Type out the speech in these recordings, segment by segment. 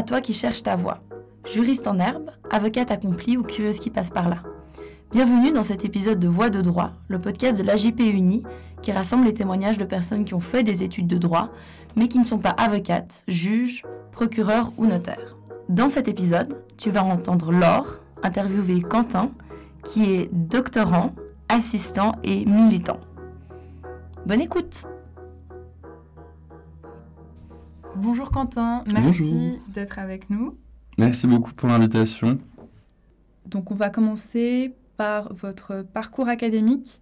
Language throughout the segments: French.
À toi qui cherches ta voie. Juriste en herbe, avocate accomplie ou curieuse qui passe par là. Bienvenue dans cet épisode de Voix de droit, le podcast de l'AJP Uni qui rassemble les témoignages de personnes qui ont fait des études de droit mais qui ne sont pas avocates, juges, procureurs ou notaires. Dans cet épisode, tu vas entendre Laure interviewer Quentin qui est doctorant, assistant et militant. Bonne écoute Bonjour Quentin, merci d'être avec nous. Merci beaucoup pour l'invitation. Donc on va commencer par votre parcours académique.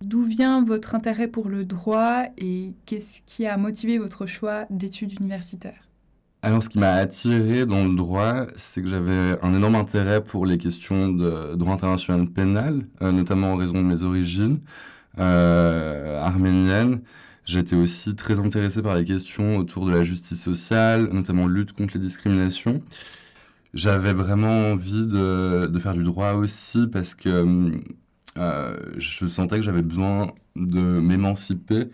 D'où vient votre intérêt pour le droit et qu'est-ce qui a motivé votre choix d'études universitaires? Alors, ce qui m'a attiré dans le droit, c'est que j'avais un énorme intérêt pour les questions de droit international pénal, euh, notamment en raison de mes origines euh, arméniennes. J'étais aussi très intéressé par les questions autour de la justice sociale, notamment lutte contre les discriminations. J'avais vraiment envie de, faire du droit aussi parce que euh, je sentais que j'avais besoin de m'émanciper.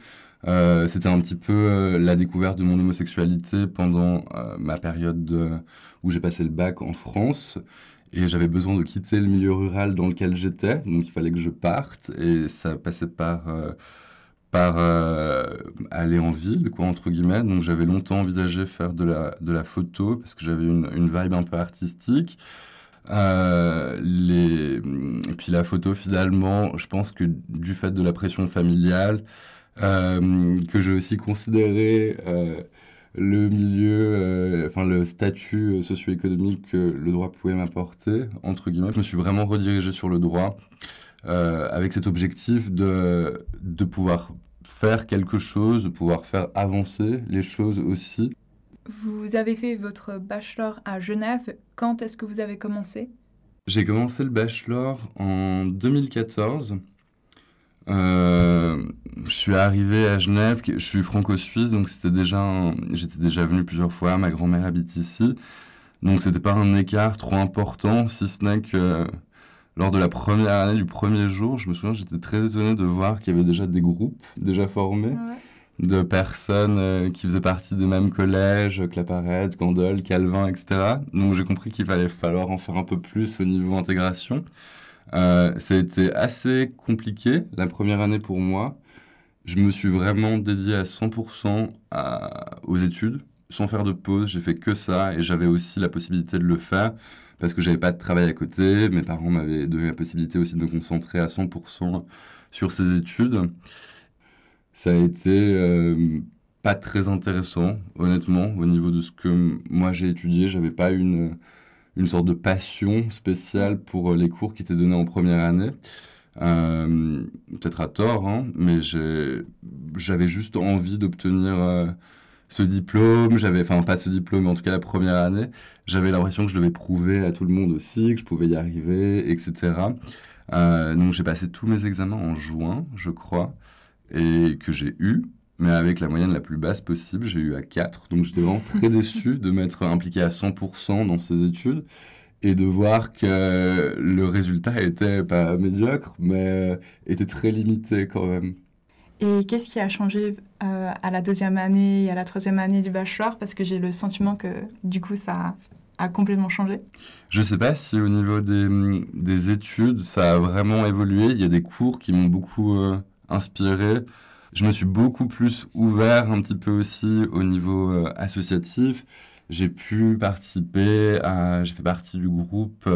Euh, C'était un petit peu euh, la découverte de mon homosexualité pendant ma période de, où j'ai passé le bac en France. Et j'avais besoin de quitter le milieu rural dans lequel j'étais, donc il fallait que je parte. Et ça passait par par euh, aller en ville, quoi, entre guillemets. Donc j'avais longtemps envisagé faire de la, de la photo parce que j'avais une, vibe un peu artistique. Euh, les... Et puis la photo, finalement, je pense que du fait de la pression familiale, euh, que j'ai aussi considéré le milieu, enfin le statut socio-économique que le droit pouvait m'apporter, entre guillemets, je me suis vraiment redirigé sur le droit. Avec cet objectif de, de pouvoir faire quelque chose, de pouvoir faire avancer les choses aussi. Vous avez fait votre bachelor à Genève. Quand est-ce que vous avez commencé? J'ai commencé le bachelor en 2014. Euh, je suis arrivé à Genève, je suis franco-suisse, donc c'était déjà, j'étais déjà venu plusieurs fois. Ma grand-mère habite ici, donc c'était pas un écart trop important, si ce n'est que lors de la première année, du premier jour, je me souviens, j'étais très étonné de voir qu'il y avait déjà des groupes déjà formés ouais. de personnes euh, qui faisaient partie des mêmes collèges, Claparède, Candolle, Calvin, etc. Donc j'ai compris qu'il fallait falloir en faire un peu plus au niveau intégration. Euh, ça a été assez compliqué la première année pour moi. Je me suis vraiment dédié à 100% à, aux études, sans faire de pause. J'ai fait que ça et j'avais aussi la possibilité de le faire parce que j'avais pas de travail à côté. Mes parents m'avaient donné la possibilité aussi de me concentrer à 100% sur ces études. Ça a été euh, pas très intéressant, honnêtement, au niveau de ce que moi j'ai étudié. J'avais pas une, une sorte de passion spéciale pour les cours qui étaient donnés en première année. Euh, Peut-être à tort, hein, mais j'avais juste envie d'obtenir. Euh, ce diplôme, j'avais, enfin pas ce diplôme, mais en tout cas la première année, j'avais l'impression que je devais prouver à tout le monde aussi que je pouvais y arriver, etc. Euh, donc j'ai passé tous mes examens en juin, je crois, et que j'ai eu, mais avec la moyenne la plus basse possible, j'ai eu à 4. Donc j'étais vraiment très déçu de m'être impliqué à 100% dans ces études et de voir que le résultat était pas médiocre, mais était très limité quand même. Et qu'est-ce qui a changé euh, à la deuxième année et à la troisième année du bachelor? Parce que j'ai le sentiment que du coup ça a complètement changé. Je ne sais pas si au niveau des, des, études ça a vraiment évolué. Il y a des cours qui m'ont beaucoup euh, inspiré. Je me suis beaucoup plus ouvert un petit peu aussi au niveau euh, associatif. J'ai pu participer à, j'ai fait partie du groupe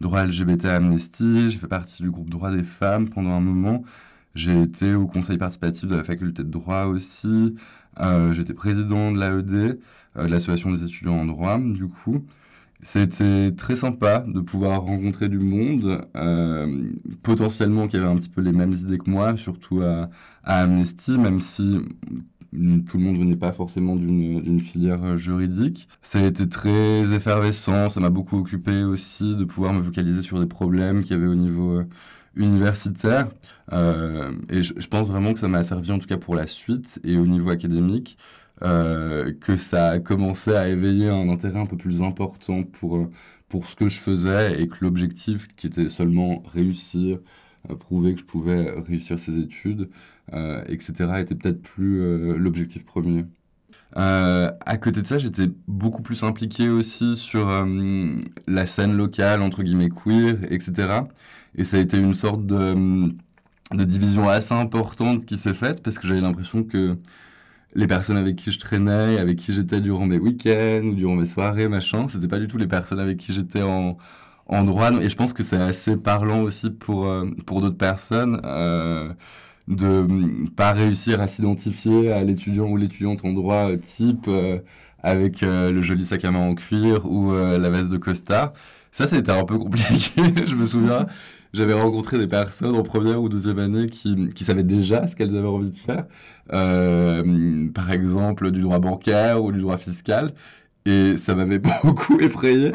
droit LGBT Amnesty, j'ai fait partie du groupe droit des femmes pendant un moment. J'ai été au conseil participatif de la faculté de droit aussi. Euh, J'étais président de l'AED, euh, de l'association des étudiants en droit, du coup. C'était très sympa de pouvoir rencontrer du monde, euh, potentiellement qui avait un petit peu les mêmes idées que moi, surtout à, à Amnesty, même si tout le monde venait pas forcément d'une filière juridique. Ça a été très effervescent, ça m'a beaucoup occupé aussi de pouvoir me focaliser sur des problèmes qu'il y avait au niveau universitaire. Euh, et je, pense vraiment que ça m'a servi en tout cas pour la suite et au niveau académique, euh, que ça a commencé à éveiller un intérêt un peu plus important pour, pour ce que je faisais et que l'objectif qui était seulement réussir, euh, prouver que je pouvais réussir ces études, euh, etc., était peut-être plus euh, l'objectif premier. à côté de ça, j'étais beaucoup plus impliqué aussi sur la scène locale, entre guillemets queer, etc. Et ça a été une sorte de, division assez importante qui s'est faite parce que j'avais l'impression que les personnes avec qui je traînais, avec qui j'étais durant mes week-ends ou durant mes soirées, machin, c'était pas du tout les personnes avec qui j'étais en, en droit. Et je pense que c'est assez parlant aussi pour, euh, pour d'autres personnes euh, de pas réussir à s'identifier à l'étudiant ou l'étudiante en droit euh, type euh, avec le joli sac à main en cuir ou la veste de costard. Ça, c'était un peu compliqué, je me souviens j'avais rencontré des personnes en première ou deuxième année qui, qui savaient déjà ce qu'elles avaient envie de faire, euh, par exemple du droit bancaire ou du droit fiscal. Et ça m'avait beaucoup effrayé,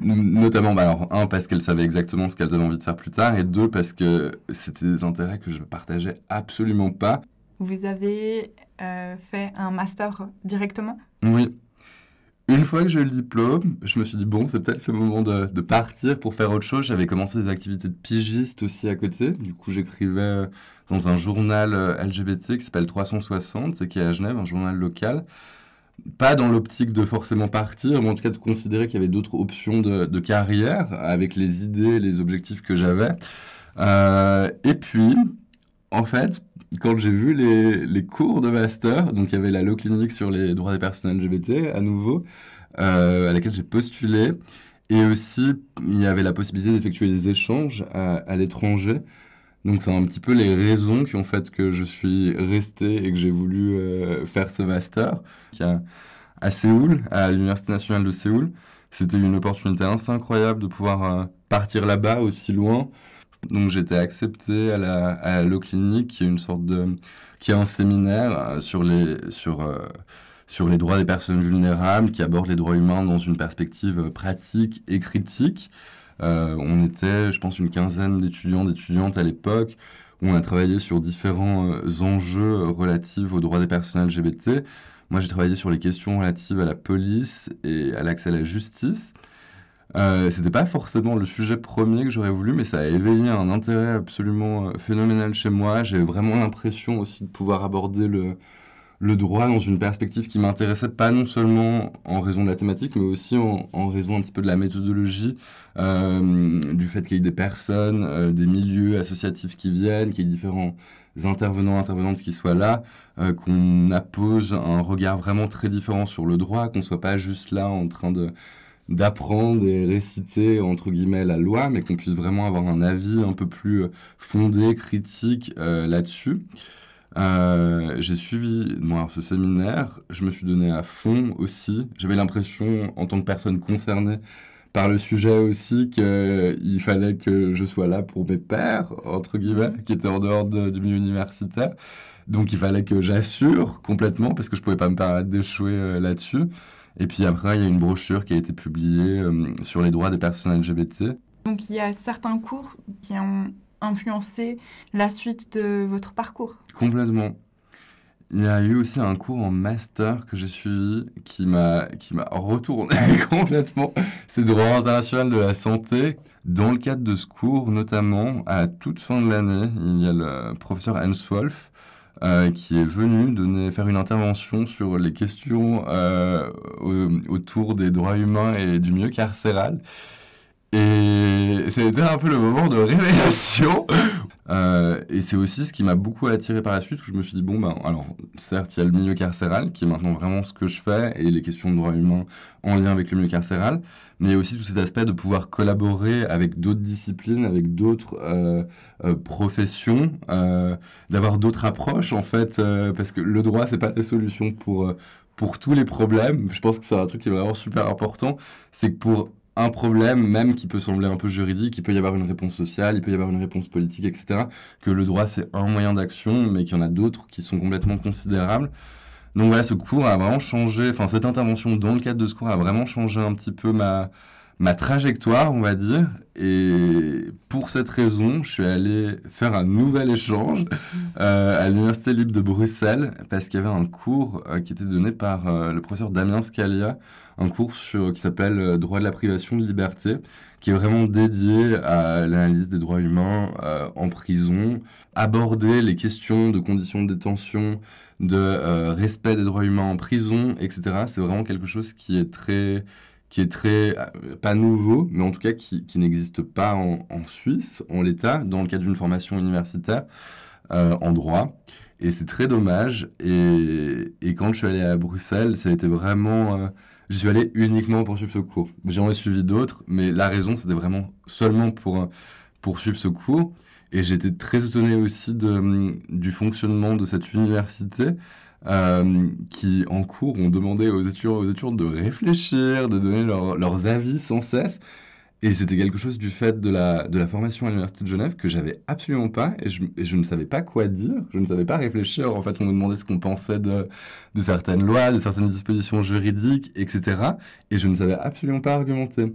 notamment, bah alors, un, parce qu'elles savaient exactement ce qu'elles avaient envie de faire plus tard, et deux, parce que c'était des intérêts que je ne partageais absolument pas. Vous avez euh, fait un master directement? Oui, une fois que j'ai eu le diplôme, je me suis dit, bon, c'est peut-être le moment de, partir pour faire autre chose. J'avais commencé des activités de pigiste aussi à côté. Du coup, j'écrivais dans un journal euh, LGBT qui s'appelle 360, qui est à Genève, un journal local. Pas dans l'optique de forcément partir, mais en tout cas de considérer qu'il y avait d'autres options de, carrière avec les idées, les objectifs que j'avais. Euh, et puis, en fait, quand j'ai vu les, cours de master, donc il y avait la Law Clinique sur les droits des personnes LGBT à nouveau, euh, à laquelle j'ai postulé, et aussi il y avait la possibilité d'effectuer des échanges à, à l'étranger. Donc c'est un petit peu les raisons qui ont fait que je suis resté et que j'ai voulu euh, faire ce master a, à Séoul, à l'Université nationale de Séoul. C'était une opportunité assez incroyable de pouvoir euh, partir là-bas aussi loin donc j'étais accepté à la, l'eau clinique, qui est une sorte de, qui est un séminaire euh, sur les, sur, euh, sur les droits des personnes vulnérables, qui aborde les droits humains dans une perspective pratique et critique. Euh, on était, je pense, une quinzaine d'étudiants, d'étudiantes à l'époque, on a travaillé sur différents euh, enjeux relatifs aux droits des personnes LGBT. Moi, j'ai travaillé sur les questions relatives à la police et à l'accès à la justice. Euh, c'était pas forcément le sujet premier que j'aurais voulu, mais ça a éveillé un intérêt absolument euh, phénoménal chez moi. J'ai vraiment l'impression aussi de pouvoir aborder le, droit dans une perspective qui m'intéressait pas non seulement en raison de la thématique, mais aussi en, raison un petit peu de la méthodologie, euh, du fait qu'il y ait des personnes, des milieux associatifs qui viennent, qu'il y ait différents intervenants, intervenantes qui soient là, qu'on appose un regard vraiment très différent sur le droit, qu'on soit pas juste là en train de d'apprendre et réciter entre guillemets la loi, mais qu'on puisse vraiment avoir un avis un peu plus euh, fondé, critique euh, là-dessus. Euh, j'ai suivi moi, ce séminaire, je me suis donné à fond aussi. J'avais l'impression, en tant que personne concernée par le sujet aussi, qu'il fallait que je sois là pour mes pères, entre guillemets, qui étaient en dehors du milieu universitaire. Donc il fallait que j'assure complètement, parce que je pouvais pas me permettre d'échouer là-dessus. Et puis après, il y a une brochure qui a été publiée euh, sur les droits des personnes LGBT. Donc il y a certains cours qui ont influencé la suite de votre parcours Complètement. Il y a eu aussi un cours en master que j'ai suivi qui m'a qui m'a retourné complètement. C'est droit international de la santé. Dans le cadre de ce cours, notamment à toute fin de l'année, il y a le professeur Hans Wolf euh, qui est venu donner, faire une intervention sur les questions euh, autour des droits humains et du milieu carcéral. Et c'était un peu le moment de révélation. Euh, et c'est aussi ce qui m'a beaucoup attiré par la suite, où je me suis dit, bon, ben, alors, certes, il y a le milieu carcéral, qui est maintenant vraiment ce que je fais, et les questions de droits humains en lien avec le milieu carcéral, mais il y a aussi tout cet aspect de pouvoir collaborer avec d'autres disciplines, avec d'autres euh, euh, professions, d'avoir d'autres approches, en fait, parce que le droit, c'est pas la solution pour, pour tous les problèmes. Je pense que c'est un truc qui est vraiment super important, c'est que pour un problème, même qui peut sembler un peu juridique, il peut y avoir une réponse sociale, il peut y avoir une réponse politique, etc. Que le droit, c'est un moyen d'action, mais qu'il y en a d'autres qui sont complètement considérables. Donc voilà, ce cours a vraiment changé, enfin cette intervention dans le cadre de ce cours a vraiment changé un petit peu ma, ma trajectoire, on va dire. Et pour cette raison, je suis allé faire un nouvel échange euh, à l'Université libre de Bruxelles parce qu'il y avait un cours euh, qui était donné par euh, le professeur Damien Scalia, un cours sur, qui s'appelle Droit de la privation de liberté, qui est vraiment dédié à l'analyse des droits humains en prison, aborder les questions de conditions de détention, de respect des droits humains en prison, etc. C'est vraiment quelque chose qui est très qui est très, euh, pas nouveau, mais en tout cas qui, qui n'existe pas en, Suisse, en l'état, dans le cadre d'une formation universitaire euh, en droit. Et c'est très dommage. Et, et, quand je suis allé à Bruxelles, ça a été vraiment... Euh, je suis allé uniquement pour suivre ce cours. J'en ai suivi d'autres, mais la raison, c'était vraiment seulement pour, pour suivre ce cours. Et j'étais très étonné aussi de, du fonctionnement de cette université. Euh, qui, en cours, ont demandé aux étudiants, de réfléchir, de donner leurs avis sans cesse. Et c'était quelque chose du fait de la, formation à l'Université de Genève que j'avais absolument pas et je, ne savais pas quoi dire, je ne savais pas réfléchir. En fait, on me demandait ce qu'on pensait de certaines lois, de certaines dispositions juridiques, etc. Et je ne savais absolument pas argumenter.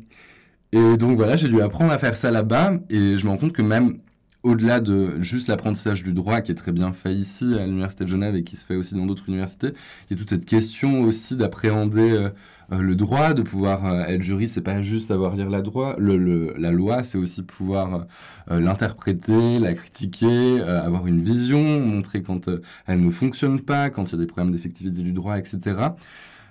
Et donc voilà, j'ai dû apprendre à faire ça là-bas et je me rends compte que même au-delà de juste l'apprentissage du droit qui est très bien fait ici à l'Université de Genève et qui se fait aussi dans d'autres universités, il y a toute cette question aussi d'appréhender euh, euh, le droit, de pouvoir euh, être juriste, c'est pas juste savoir lire la, droit, la loi, c'est aussi pouvoir l'interpréter, la critiquer, avoir une vision, montrer quand elle ne fonctionne pas, quand il y a des problèmes d'effectivité du droit, etc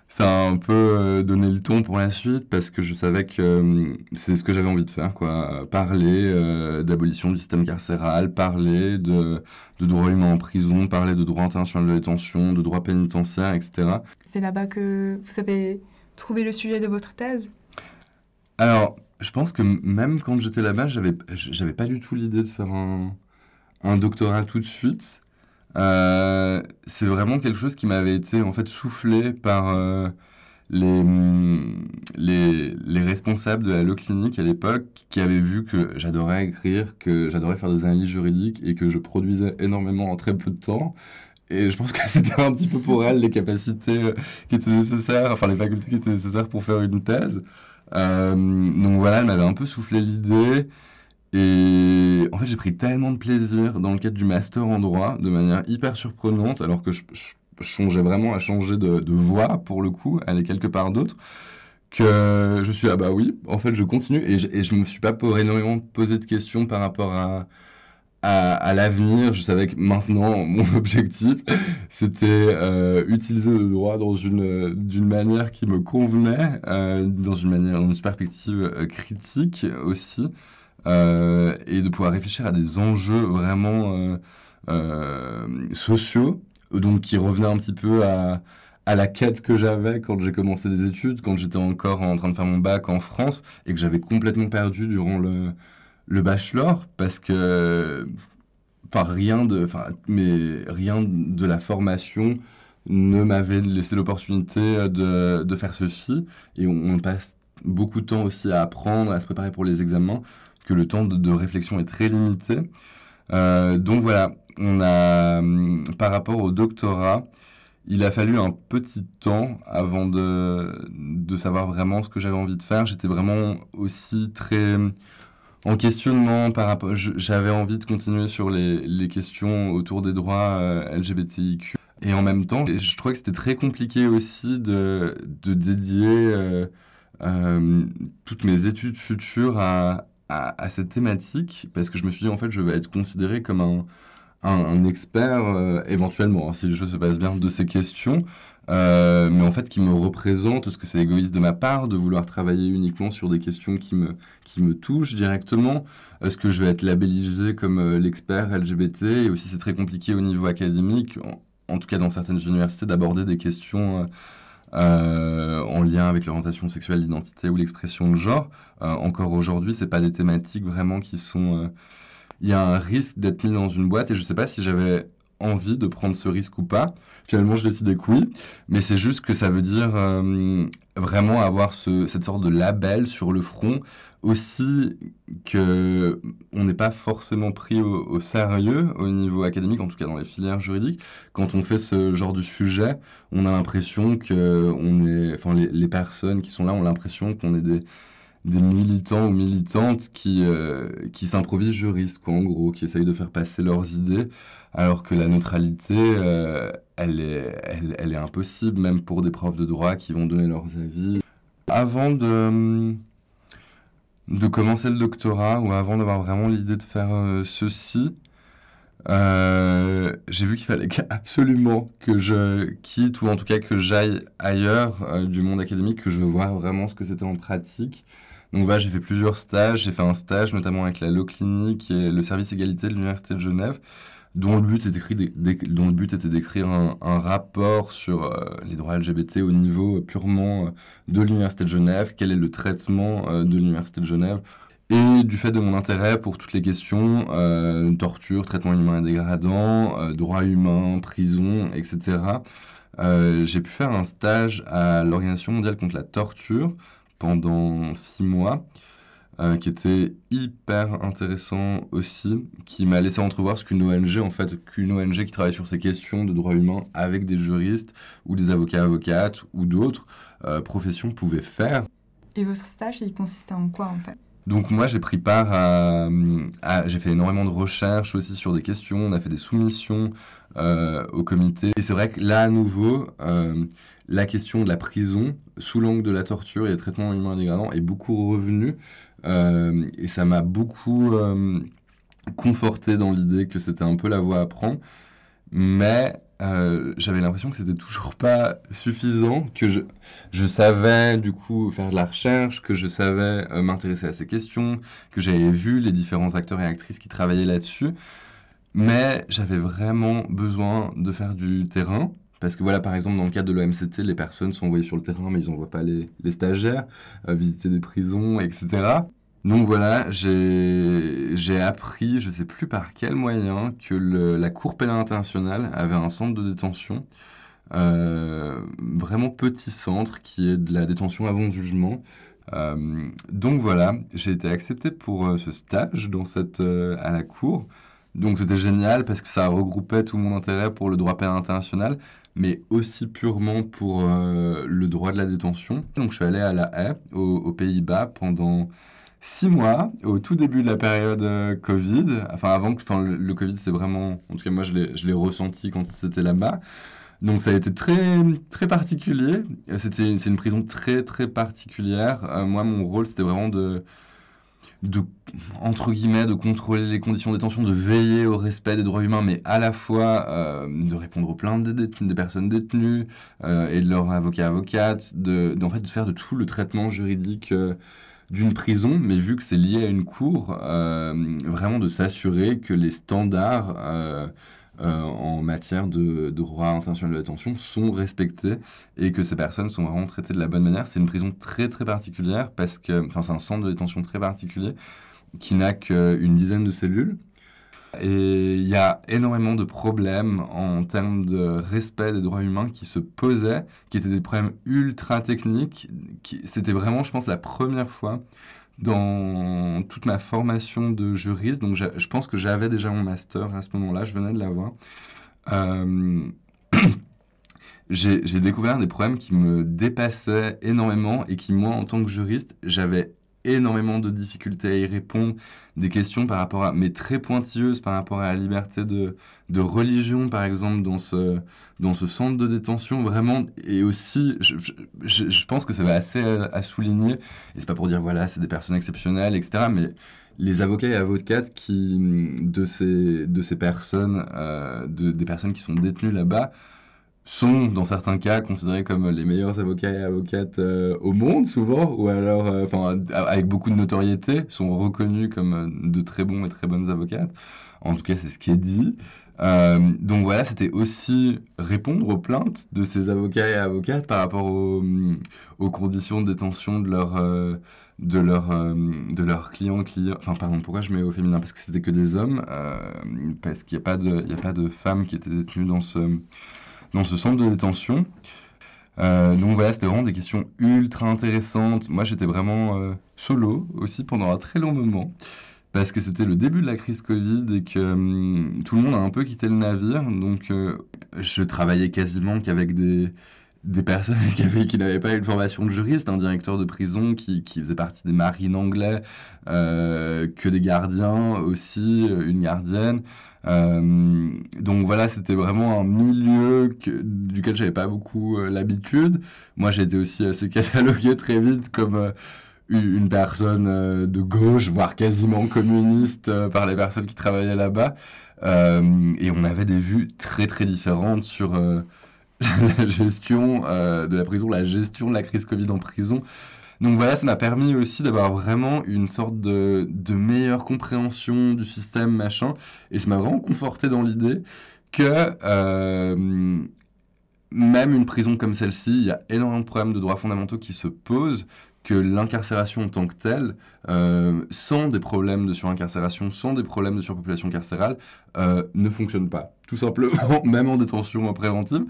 ça a un peu euh, donné le ton pour la suite parce que je savais que euh, c'est ce que j'avais envie de faire, quoi. Parler euh, d'abolition du système carcéral, parler de, de droit humain en prison, parler de droit international de détention, de droit pénitentiaire, etc. C'est là-bas que vous avez trouvé le sujet de votre thèse? Alors, je pense que même quand j'étais là-bas, j'avais, j'avais pas du tout l'idée de faire un, un doctorat tout de suite. Euh, c'est vraiment quelque chose qui m'avait été en fait soufflé par euh, les, les, les, responsables de la clinique à l'époque qui avaient vu que j'adorais écrire, que j'adorais faire des analyses juridiques et que je produisais énormément en très peu de temps. Et je pense que c'était un petit peu pour elles les capacités euh, qui étaient nécessaires, enfin les facultés qui étaient nécessaires pour faire une thèse. donc voilà, elle m'avait un peu soufflé l'idée. Et en fait, j'ai pris tellement de plaisir dans le cadre du master en droit, de manière hyper surprenante, alors que je, songeais vraiment à changer de, voie, pour le coup, aller quelque part d'autre, que je suis, ah bah oui, en fait, je continue. Et je, et je me suis pas énormément posé de questions par rapport à, à, l'avenir. Je savais que maintenant, mon objectif, c'était euh, utiliser le droit dans une, d'une manière qui me convenait, euh, dans une manière, dans une perspective euh, critique aussi. Euh, et de pouvoir réfléchir à des enjeux vraiment euh, euh, sociaux, donc qui revenaient un petit peu à, à la quête que j'avais quand j'ai commencé des études, quand j'étais encore en train de faire mon bac en France et que j'avais complètement perdu durant le, le bachelor parce que enfin rien de enfin mais rien de la formation ne m'avait laissé l'opportunité de, de, faire ceci. Et on, on, passe beaucoup de temps aussi à apprendre à se préparer pour les examens que le temps de, réflexion est très limité. Euh, donc voilà, on a, hum, par rapport au doctorat, il a fallu un petit temps avant de, de savoir vraiment ce que j'avais envie de faire. J'étais vraiment aussi très hum, en questionnement par rapport. J'avais envie de continuer sur les, les questions autour des droits euh, LGBTIQ. Et en même temps, je trouvais que c'était très compliqué aussi de, de dédier euh, toutes mes études futures à, à, cette thématique parce que je me suis dit, en fait, je vais être considéré comme un, un, expert, euh, éventuellement, hein, si les choses se passent bien, de ces questions. Euh, mais en fait, qui me représente, est-ce que c'est égoïste de ma part de vouloir travailler uniquement sur des questions qui me, qui me touchent directement Est-ce que je vais être labellisé comme euh, l'expert LGBT Et aussi, c'est très compliqué au niveau académique, en, tout cas dans certaines universités, d'aborder des questions euh, en lien avec l'orientation sexuelle, l'identité ou l'expression de genre. Euh, encore aujourd'hui, c'est pas des thématiques vraiment qui sont. Euh, il y a un risque d'être mis dans une boîte et je sais pas si j'avais envie de prendre ce risque ou pas. Finalement, je décidais que oui, mais c'est juste que ça veut dire vraiment avoir cette sorte de label sur le front aussi que on n'est pas forcément pris au, sérieux au niveau académique, en tout cas dans les filières juridiques. Quand on fait ce genre de sujet, on a l'impression que on est, enfin les, personnes qui sont là ont l'impression qu'on est des des militants ou militantes qui, qui s'improvisent juristes, quoi, en gros, qui essayent de faire passer leurs idées, alors que la neutralité, elle, est, elle, elle, est impossible, même pour des profs de droit qui vont donner leurs avis. Avant de, de commencer le doctorat, ou avant d'avoir vraiment l'idée de faire ceci, euh, j'ai vu qu'il fallait absolument que je quitte, ou en tout cas que j'aille ailleurs euh, du monde académique, que je voir vraiment ce que c'était en pratique. Donc voilà, j'ai fait plusieurs stages. J'ai fait un stage notamment avec la Loclinique qui est le service égalité de l'Université de Genève, dont le but, dont le but était d'écrire un, rapport sur euh, les droits LGBT au niveau purement de l'Université de Genève, quel est le traitement de l'Université de Genève? Et du fait de mon intérêt pour toutes les questions euh, torture, traitement humain dégradant, euh, droits humains, prison, etc., euh, j'ai pu faire un stage à l'Organisation mondiale contre la torture pendant six mois, euh, qui était hyper intéressant aussi, qui m'a laissé entrevoir ce qu'une ONG, en fait, qu'une ONG qui travaille sur ces questions de droits humains avec des juristes ou des avocats, avocates ou d'autres professions pouvait faire. Et votre stage, il consistait en quoi en fait? Donc moi j'ai pris part à, j'ai fait énormément de recherches aussi sur des questions, on a fait des soumissions euh, au comité. Et c'est vrai que là à nouveau, euh, la question de la prison sous l'angle de la torture et des traitements humains dégradants est beaucoup revenue euh, et ça m'a beaucoup conforté dans l'idée que c'était un peu la voie à prendre. Mais euh, j'avais l'impression que c'était toujours pas suffisant, que je, je savais du coup faire de la recherche, que je savais euh, m'intéresser à ces questions, que j'avais vu les différents acteurs et actrices qui travaillaient là-dessus, mais j'avais vraiment besoin de faire du terrain. Parce que voilà, par exemple, dans le cadre de l'OMCT, les personnes sont envoyées sur le terrain, mais ils n'envoient pas les, stagiaires, euh, visiter des prisons, etc. Donc voilà, j'ai appris, je ne sais plus par quel moyen, que la Cour pénale internationale avait un centre de détention, euh, vraiment petit centre, qui est de la détention avant jugement. Euh, donc voilà, j'ai été accepté pour ce stage dans cette, à la Cour. Donc c'était génial parce que ça regroupait tout mon intérêt pour le droit pénal international, mais aussi purement pour le droit de la détention. Donc je suis allé à La Haye, aux Pays-Bas, pendant six mois, au tout début de la période euh, Covid. Enfin, avant que le, Covid, c'est vraiment. En tout cas, moi, je l'ai ressenti quand c'était là-bas. Donc, ça a été très, très particulier. C'est une prison très, très particulière. Euh, moi, mon rôle, c'était vraiment de, de, entre guillemets, de contrôler les conditions de détention, de veiller au respect des droits humains, mais à la fois euh, de répondre aux plaintes des, personnes détenues et de leurs avocats avocates, de, en fait, de faire de tout le traitement juridique d'une prison, mais vu que c'est lié à une cour, euh, vraiment de s'assurer que les standards euh, en matière de, droit intentionnel de détention sont respectés et que ces personnes sont vraiment traitées de la bonne manière. C'est une prison très très particulière parce que, c'est un centre de détention très particulier qui n'a qu'une dizaine de cellules et il y a énormément de problèmes en termes de respect des droits humains qui se posaient, qui étaient des problèmes ultra techniques. C'était vraiment, je pense, la première fois dans toute ma formation de juriste. Donc, je pense que j'avais déjà mon master à ce moment-là, je venais de l'avoir. Euh, j'ai découvert des problèmes qui me dépassaient énormément et qui, moi, en tant que juriste, j'avais énormément de difficultés à y répondre, des questions par rapport à, mais très pointilleuses par rapport à la liberté de, de religion, par exemple, dans ce, dans ce centre de détention, vraiment, et aussi, je, je, pense que ça va assez à, souligner, et c'est pas pour dire, voilà, c'est des personnes exceptionnelles, etc., mais les avocats et avocates qui, de ces, de ces personnes, euh, de, des personnes qui sont détenues là-bas, sont dans certains cas considérés comme les meilleurs avocats et avocates euh, au monde souvent ou alors euh, enfin avec beaucoup de notoriété sont reconnus comme euh, de très bons et très bonnes avocates. En tout cas c'est ce qui est dit. Donc voilà c'était aussi répondre aux plaintes de ces avocats et avocates par rapport aux, aux conditions de détention de leurs de leur de leurs clients clients enfin pardon pourquoi je mets au féminin? Parce que c'était que des hommes parce qu'il n'y a pas de il a pas de femmes qui étaient détenues dans ce dans ce centre de détention. Euh, donc voilà, c'était vraiment des questions ultra intéressantes. Moi, j'étais vraiment euh, solo aussi pendant un très long moment parce que c'était le début de la crise Covid et que hum, tout le monde a un peu quitté le navire. Donc, euh, je travaillais quasiment qu'avec des, des personnes qui, avaient, qui n'avaient pas une formation de juriste, un directeur de prison qui, qui faisait partie des marines anglais, que des gardiens aussi, une gardienne. Euh, donc voilà, c'était vraiment un milieu que, duquel j'avais pas beaucoup euh, l'habitude. Moi, j'ai été aussi assez catalogué très vite comme euh, une personne de gauche, voire quasiment communiste par les personnes qui travaillaient là-bas. et on avait des vues très très différentes sur la gestion de la prison, la gestion de la crise Covid en prison. Donc voilà, ça m'a permis aussi d'avoir vraiment une sorte de, meilleure compréhension du système, machin. Et ça m'a vraiment conforté dans l'idée que euh, même une prison comme celle-ci, il y a énormément de problèmes de droits fondamentaux qui se posent, que l'incarcération en tant que telle, euh, sans des problèmes de surincarcération, sans des problèmes de surpopulation carcérale, euh, ne fonctionne pas. Tout simplement, même en détention préventive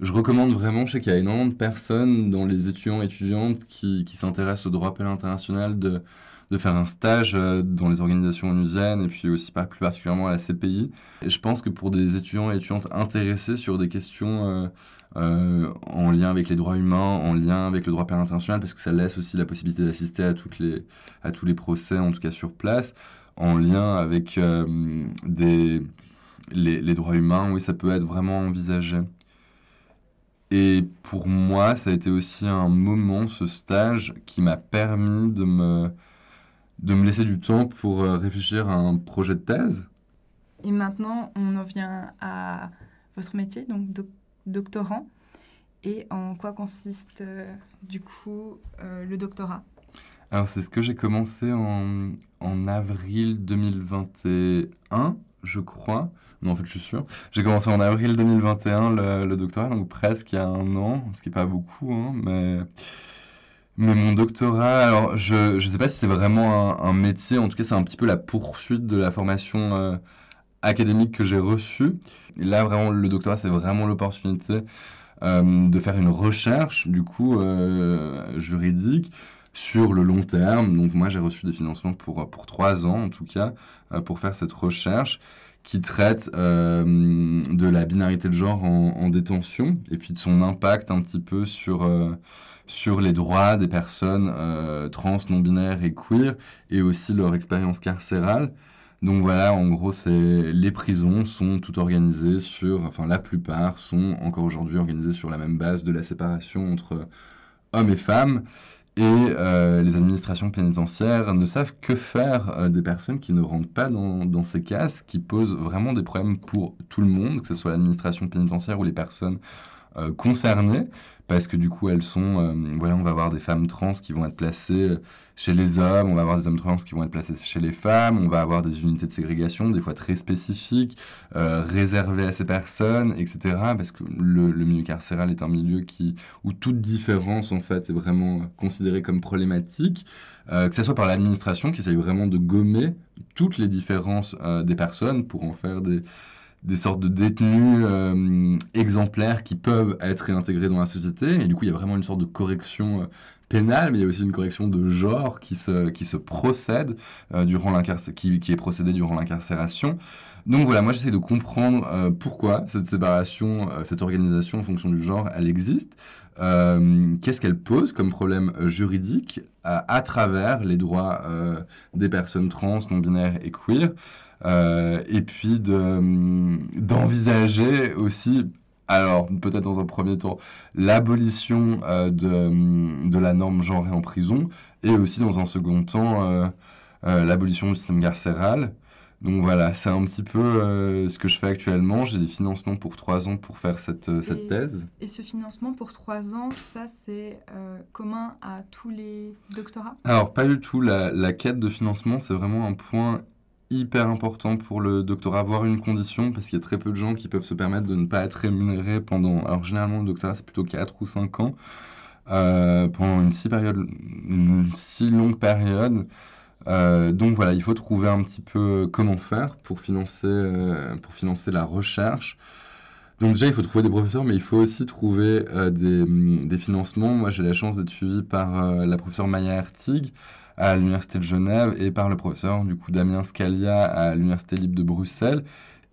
je recommande vraiment, je sais qu'il y a énormément de personnes dans les étudiants et étudiantes qui, qui s'intéressent au droit pénal international de, de faire un stage euh, dans les organisations onusiennes et puis aussi pas plus particulièrement à la CPI. Et je pense que pour des étudiants et étudiantes intéressés sur des questions euh, euh, en lien avec les droits humains, en lien avec le droit pénal international, parce que ça laisse aussi la possibilité d'assister à, à tous les procès, en tout cas sur place, en lien avec des, les, les droits humains, oui, ça peut être vraiment envisagé. Et pour moi, ça a été aussi un moment, ce stage, qui m'a permis de me, de me laisser du temps pour euh, réfléchir à un projet de thèse. Et maintenant, on en vient à votre métier, donc doctorant. Et en quoi consiste euh, du coup euh, le doctorat? Alors c'est ce que j'ai commencé en, en avril 2021, je crois. Non, en fait, je suis sûr. J'ai commencé en avril 2021 le, doctorat, donc presque il y a un an, ce qui n'est pas beaucoup, hein, mais... Mais mon doctorat, alors je ne sais pas si c'est vraiment un, métier, en tout cas c'est un petit peu la poursuite de la formation euh, académique que j'ai reçue. Là vraiment le doctorat c'est vraiment l'opportunité euh, de faire une recherche du coup euh, juridique sur le long terme. Donc moi j'ai reçu des financements pour, pour trois ans en tout cas euh, pour faire cette recherche qui traite euh, de la binarité de genre en, détention et puis de son impact un petit peu sur, euh, sur les droits des personnes euh, trans, non-binaires et queer et aussi leur expérience carcérale. Donc voilà, en gros, c'est les prisons sont toutes organisées sur, enfin la plupart sont encore aujourd'hui organisées sur la même base de la séparation entre hommes et femmes. Et euh, les administrations pénitentiaires ne savent que faire euh, des personnes qui ne rentrent pas dans, dans, ces cases, qui posent vraiment des problèmes pour tout le monde, que ce soit l'administration pénitentiaire ou les personnes euh, concernées parce que du coup elles sont, euh, voilà, on va avoir des femmes trans qui vont être placées euh, chez les hommes, on va avoir des hommes trans qui vont être placés chez les femmes, on va avoir des unités de ségrégation, des fois très spécifiques, réservées à ces personnes, etc. Parce que le, milieu carcéral est un milieu qui, où toute différence en fait est vraiment considérée comme problématique, que ce soit par l'administration qui essaye vraiment de gommer toutes les différences des personnes pour en faire des des sortes de détenus euh, exemplaires qui peuvent être réintégrés dans la société. Et du coup, il y a vraiment une sorte de correction euh, pénale, mais il y a aussi une correction de genre qui se, qui se procède euh, qui, qui est procédée durant l'incarcération. Donc voilà, moi j'essaie de comprendre pourquoi cette séparation, cette organisation en fonction du genre, elle existe. Qu'est-ce qu'elle pose comme problème juridique à, à travers les droits des personnes trans, non-binaires et queer? Euh, et puis d'envisager aussi, alors peut-être dans un premier temps, l'abolition euh, de, de, la norme genrée en prison, et aussi dans un second temps, euh, l'abolition du système carcéral. Donc voilà, c'est un petit peu ce que je fais actuellement. J'ai des financements pour trois ans pour faire cette, cette et, thèse. Et ce financement pour trois ans, ça c'est commun à tous les doctorats? Alors pas du tout. La, la quête de financement, c'est vraiment un point hyper important pour le doctorat, avoir une condition, parce qu'il y a très peu de gens qui peuvent se permettre de ne pas être rémunérés pendant... Alors généralement, le doctorat, c'est plutôt 4 ou 5 ans, euh, pendant une si, période, si longue période. Euh, donc voilà, il faut trouver un petit peu comment faire pour financer, euh, pour financer la recherche. Donc déjà, il faut trouver des professeurs, mais il faut aussi trouver euh, des, des, financements. Moi, j'ai la chance d'être suivi par euh, la professeure Maya Hertig, à l'Université de Genève et par le professeur du coup Damien Scalia à l'Université libre de Bruxelles.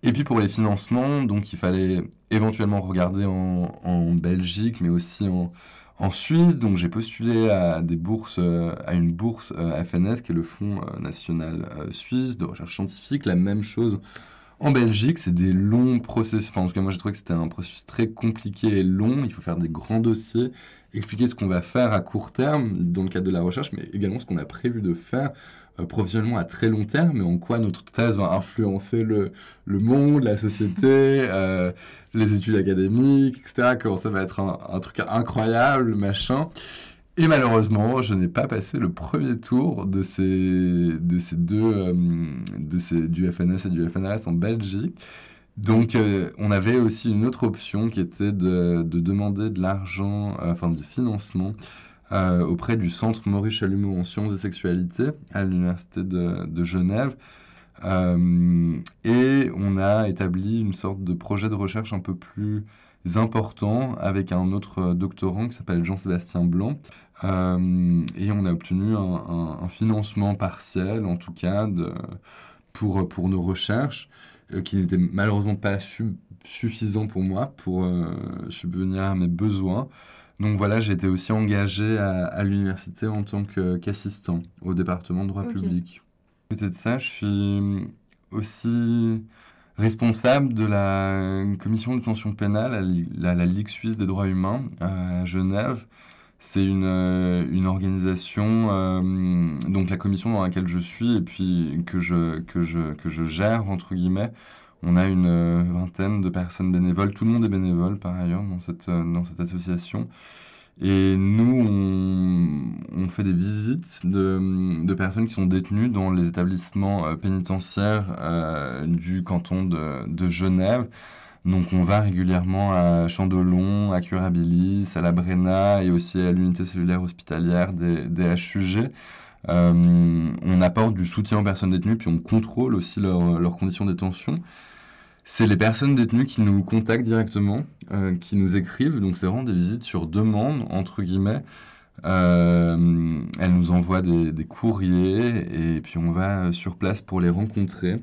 Et puis pour les financements, donc il fallait éventuellement regarder en, Belgique, mais aussi en, en Suisse. Donc j'ai postulé à des bourses, euh, à une bourse euh, FNS, qui est le Fonds euh, national suisse de recherche scientifique. La même chose en Belgique, c'est des longs processus. Enfin, en tout cas, moi, j'ai trouvé que c'était un processus très compliqué et long. Il faut faire des grands dossiers, expliquer ce qu'on va faire à court terme dans le cadre de la recherche, mais également ce qu'on a prévu de faire euh, professionnellement à très long terme, et en quoi notre thèse va influencer le, le monde, la société, euh, les études académiques, etc. Comment ça va être un, un truc incroyable, machin. Et malheureusement, je n'ai pas passé le premier tour de ces, de deux, euh, de du FNS et du FNRS en Belgique. Donc, euh, on avait aussi une autre option qui était de, de demander de l'argent, euh, enfin du financement, auprès du Centre Maurice Chalumeau en sciences et sexualité à l'Université de, de, Genève. et on a établi une sorte de projet de recherche un peu plus important avec un autre doctorant qui s'appelle Jean-Sébastien Blanc, euh, et on a obtenu un, financement partiel, en tout cas, de, pour, pour nos recherches, euh, qui n'était malheureusement pas suffisant pour moi pour euh, subvenir à mes besoins. Donc voilà, j'ai été aussi engagé à, l'université en tant qu'assistant au département de droit public. Peut-être ça, je suis aussi responsable de la commission de détention pénale à la Ligue suisse des droits humains à Genève. C'est une, euh, une organisation, euh, donc la commission dans laquelle je suis et puis que je, que je, que je gère, entre guillemets. On a une euh, vingtaine de personnes bénévoles. Tout le monde est bénévole, par ailleurs, dans cette, dans cette association. Et nous, on, fait des visites de, personnes qui sont détenues dans les établissements pénitentiaires du canton de, Genève. Donc on va régulièrement à Chandelon, à Curabilis, à la Brena et aussi à l'unité cellulaire hospitalière des, des HUG. Euh, on apporte du soutien aux personnes détenues, puis on contrôle aussi leurs conditions de détention. C'est les personnes détenues qui nous contactent directement, euh, qui nous écrivent, donc c'est vraiment des visites sur demande, entre guillemets. Euh, elles nous envoient des, courriers et puis on va sur place pour les rencontrer.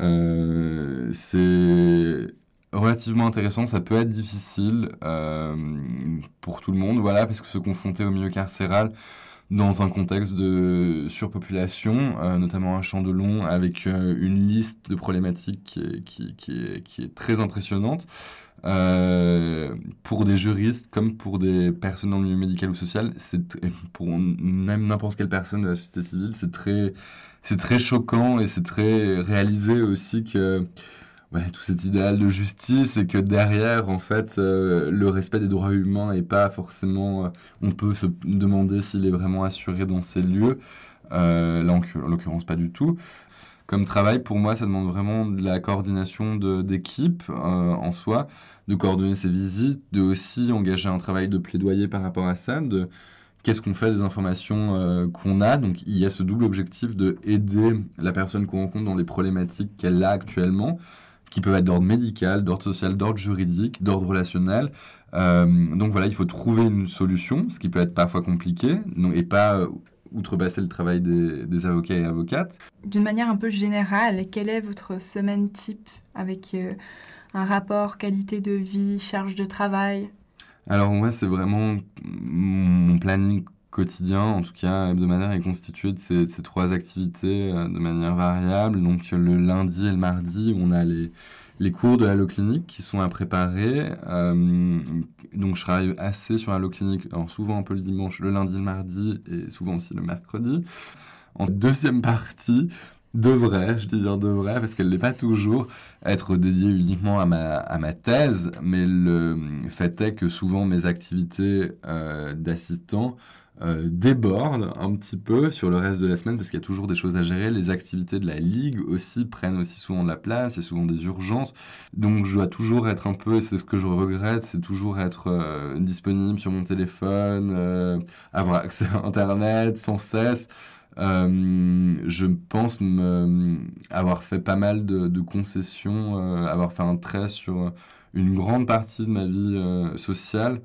Euh, c'est relativement intéressant. Ça peut être difficile euh, pour tout le monde, voilà, parce que se confronter au milieu carcéral dans un contexte de surpopulation, euh, notamment à Chandelon, avec euh, une liste de problématiques qui est, qui, est, qui est très impressionnante. pour des juristes comme pour des personnes dans le milieu médical ou social, c'est pour même n'importe quelle personne de la société civile, c'est très, c'est très choquant et c'est très réalisé aussi que ouais, tout cet idéal de justice et que derrière, en fait, euh, le respect des droits humains est pas forcément. Euh, on peut se demander s'il est vraiment assuré dans ces lieux. Euh, là, en, l'occurrence, pas du tout. Comme travail, pour moi, ça demande vraiment de la coordination d'équipe en soi, de coordonner ses visites, de aussi engager un travail de plaidoyer par rapport à ça, de qu'est-ce qu'on fait des informations qu'on a. Donc il y a ce double objectif de aider la personne qu'on rencontre dans les problématiques qu'elle a actuellement, qui peuvent être d'ordre médical, d'ordre social, d'ordre juridique, d'ordre relationnel. Euh, donc voilà, il faut trouver une solution, ce qui peut être parfois compliqué, et pas euh, outrepasser le travail des, avocats et avocates. D'une manière un peu générale, quelle est votre semaine type avec euh, un rapport qualité de vie, charge de travail? Alors moi, c'est vraiment mon planning quotidien, en tout cas hebdomadaire, est constitué de ces, trois activités euh, de manière variable. Donc le lundi et le mardi, on a les, les cours de l'allo clinique qui sont à préparer. Euh, donc je travaille assez sur l'allo clinique, alors souvent un peu le dimanche, le lundi, le mardi et souvent aussi le mercredi. En deuxième partie, devrait, je dis bien devrait, parce qu'elle n'est pas toujours, être dédiée uniquement à ma, à ma thèse, mais le fait est que souvent mes activités euh, d'assistant euh, déborde un petit peu sur le reste de la semaine parce qu'il y a toujours des choses à gérer. Les activités de la ligue aussi prennent aussi souvent de la place, a souvent des urgences. Donc je dois toujours être un peu, c'est ce que je regrette, c'est toujours être euh, disponible sur mon téléphone, euh, avoir accès à Internet sans cesse. je pense avoir fait pas mal de concessions, avoir fait un trait sur une grande partie de ma vie sociale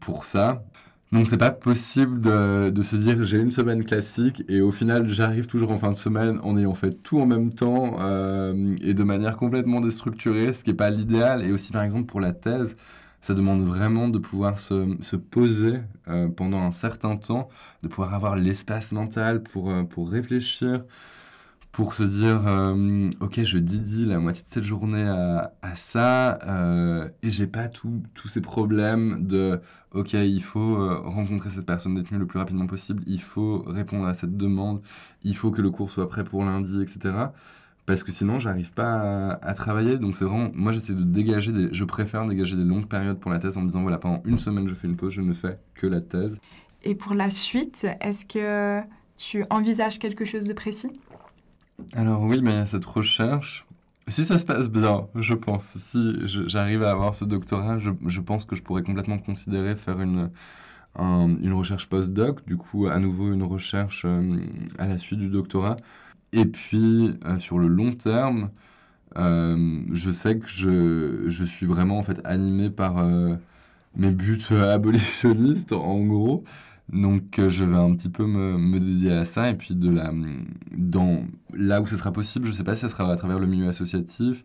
pour ça. Donc c'est pas possible de, se dire j'ai une semaine classique et au final j'arrive toujours en fin de semaine en ayant fait tout en même temps euh, et de manière complètement déstructurée, ce qui n'est pas l'idéal. Et aussi par exemple pour la thèse, ça demande vraiment de pouvoir se, se poser euh, pendant un certain temps, de pouvoir avoir l'espace mental pour, euh, pour réfléchir, pour se dire euh, ok je dédie la moitié de cette journée à, à ça euh, et j'ai pas tous ces problèmes de ok il faut euh, rencontrer cette personne détenue le plus rapidement possible il faut répondre à cette demande il faut que le cours soit prêt pour lundi etc parce que sinon j'arrive pas à, à, travailler. Donc c'est vraiment moi j'essaie de dégager des je préfère dégager des longues périodes pour la thèse en me disant voilà pendant une semaine je fais une pause je ne fais que la thèse. Et pour la suite est-ce que tu envisages quelque chose de précis? Alors oui, mais il y a cette recherche. Si ça se passe bien, je pense, si j'arrive à avoir ce doctorat, je, pense que je pourrais complètement considérer faire une, un, une recherche post-doc, du coup à nouveau une recherche euh, à la suite du doctorat. Et puis euh, sur le long terme, euh, je sais que je, je, suis vraiment en fait animé par mes buts abolitionnistes, en gros. Donc euh, je vais un petit peu me, dédier à ça et puis de la, dans, là où ce sera possible, je ne sais pas si ce sera à travers le milieu associatif,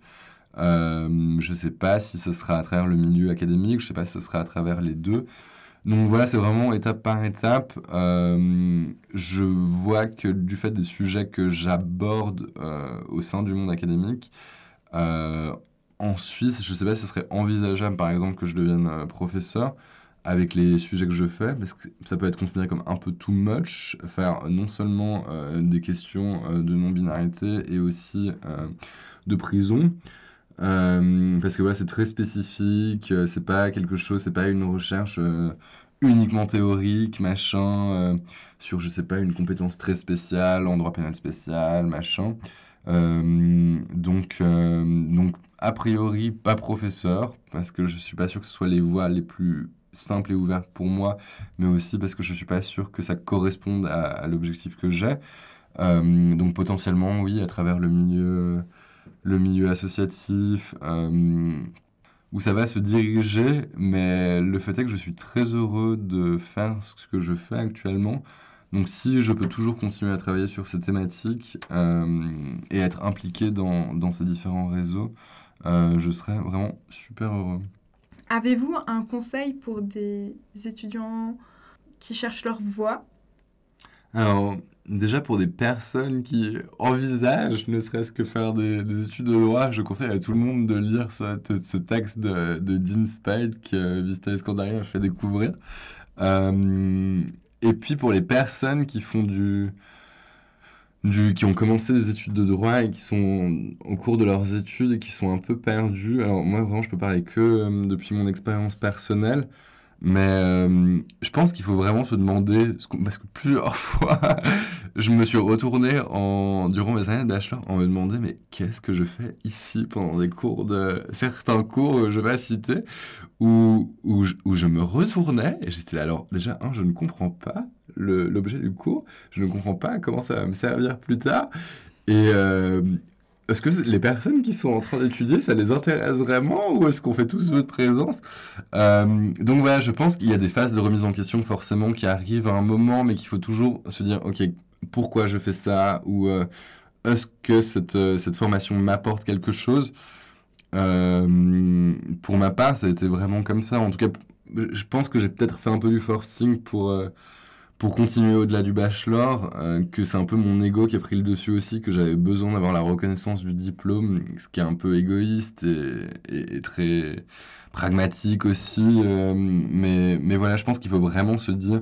euh, je ne sais pas si ce sera à travers le milieu académique, je ne sais pas si ce sera à travers les deux. Donc voilà, c'est vraiment étape par étape. Euh, je vois que du fait des sujets que j'aborde au sein du monde académique, en Suisse, je ne sais pas si ce serait envisageable par exemple que je devienne professeur avec les sujets que je fais, parce que ça peut être considéré comme un peu too much, faire non seulement euh, des questions euh, de non-binarité et aussi euh, de prison, parce que voilà, c'est très spécifique, c'est pas quelque chose, c'est pas une recherche uniquement théorique, machin, sur, je sais pas, une compétence très spéciale, en droit pénal spécial, machin. donc, donc, a priori, pas professeur, parce que je suis pas sûr que ce soit les voies les plus simple et ouverte pour moi, mais aussi parce que je ne suis pas sûr que ça corresponde à, l'objectif que j'ai. Euh, donc potentiellement, oui, à travers le milieu, le milieu associatif, euh, où ça va se diriger, mais le fait est que je suis très heureux de faire ce que je fais actuellement. Donc si je peux toujours continuer à travailler sur ces thématiques euh, et être impliqué dans, dans ces différents réseaux, je serais vraiment super heureux. Avez-vous un conseil pour des étudiants qui cherchent leur voie? Alors, déjà pour des personnes qui envisagent ne serait-ce que faire des, des, études de droit, je conseille à tout le monde de lire ce, texte de, de, Dean Spade que Vista Escandari a fait découvrir. Euh, et puis pour les personnes qui font du, qui ont commencé des études de droit et qui sont au cours de leurs études et qui sont un peu perdus. Alors moi vraiment je peux parler que euh, depuis mon expérience personnelle, mais euh, je pense qu'il faut vraiment se demander, parce que plusieurs fois je me suis retourné durant mes années de en me demandant mais qu'est-ce que je fais ici pendant des cours de certains cours, je vais citer, où, où, je, où je me retournais et j'étais là alors déjà un je ne comprends pas l'objet du cours. Je ne comprends pas comment ça va me servir plus tard. Et euh, est-ce que les personnes qui sont en train d'étudier, ça les intéresse vraiment ou est-ce qu'on fait tous votre présence? Euh, Donc voilà, je pense qu'il y a des phases de remise en question forcément qui arrivent à un moment, mais qu'il faut toujours se dire, ok, pourquoi je fais ça? Ou euh, est-ce que cette, cette formation m'apporte quelque chose? Pour ma part, ça a été vraiment comme ça. En tout cas, je pense que j'ai peut-être fait un peu du forcing pour pour continuer au-delà du bachelor, euh, que c'est un peu mon ego qui a pris le dessus aussi, que j'avais besoin d'avoir la reconnaissance du diplôme, ce qui est un peu égoïste et, très pragmatique aussi. Euh, mais, mais voilà, je pense qu'il faut vraiment se dire,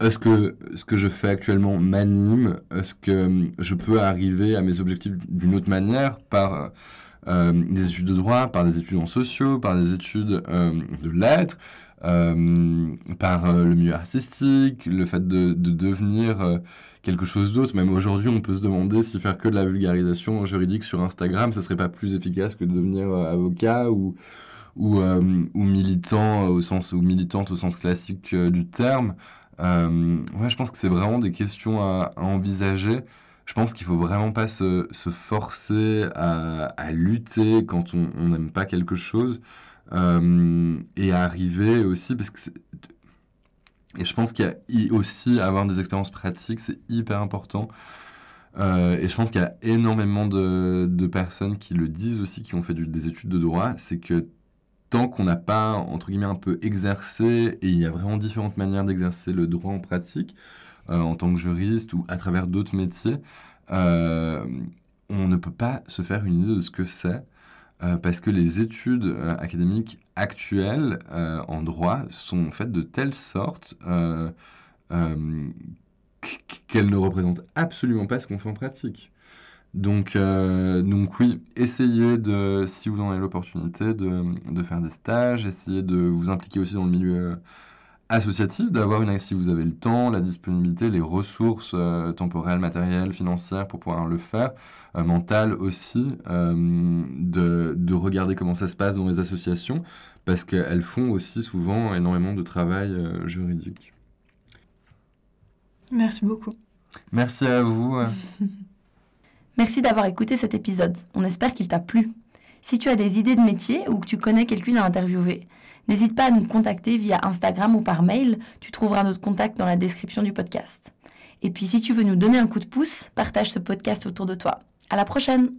est-ce que ce que je fais actuellement m'anime? Est-ce que je peux arriver à mes objectifs d'une autre manière par euh, des études de droit, par des études en sociaux, par des études euh, de lettres euh, par le milieu artistique, le fait de, de devenir quelque chose d'autre. Même aujourd'hui, on peut se demander si faire que de la vulgarisation juridique sur Instagram, ça serait pas plus efficace que de devenir avocat ou ou, militant au sens ou militante au sens classique du terme. ouais, je pense que c'est vraiment des questions à envisager je pense qu'il faut vraiment pas se, forcer à, à, lutter quand on n'aime pas quelque chose. Euh, et arriver aussi, parce que Et je pense qu'il y a aussi avoir des expériences pratiques, c'est hyper important. Euh, et je pense qu'il y a énormément de, personnes qui le disent aussi, qui ont fait des études de droit, c'est que tant qu'on n'a pas, entre guillemets, un peu exercé, et il y a vraiment différentes manières d'exercer le droit en pratique, en tant que juriste ou à travers d'autres métiers, euh, on ne peut pas se faire une idée de ce que c'est. Euh, parce que les études euh, académiques actuelles euh, en droit sont faites de telle sorte qu'elles ne représentent absolument pas ce qu'on fait en pratique. Donc, donc oui, essayez de, si vous en avez l'opportunité, de, faire des stages, essayez de vous impliquer aussi dans le milieu associatif, d'avoir une, si vous avez le temps, la disponibilité, les ressources euh, temporelles, matérielles, financières pour pouvoir le faire, euh, mentales aussi, euh, de, de, regarder comment ça se passe dans les associations, parce qu'elles font aussi souvent énormément de travail juridique. Merci beaucoup. Merci à vous. Merci d'avoir écouté cet épisode. On espère qu'il t'a plu. Si tu as des idées de métier ou que tu connais quelqu'un à interviewer, N'hésite pas à nous contacter via Instagram ou par mail, tu trouveras notre contact dans la description du podcast. Et puis si tu veux nous donner un coup de pouce, partage ce podcast autour de toi. À la prochaine!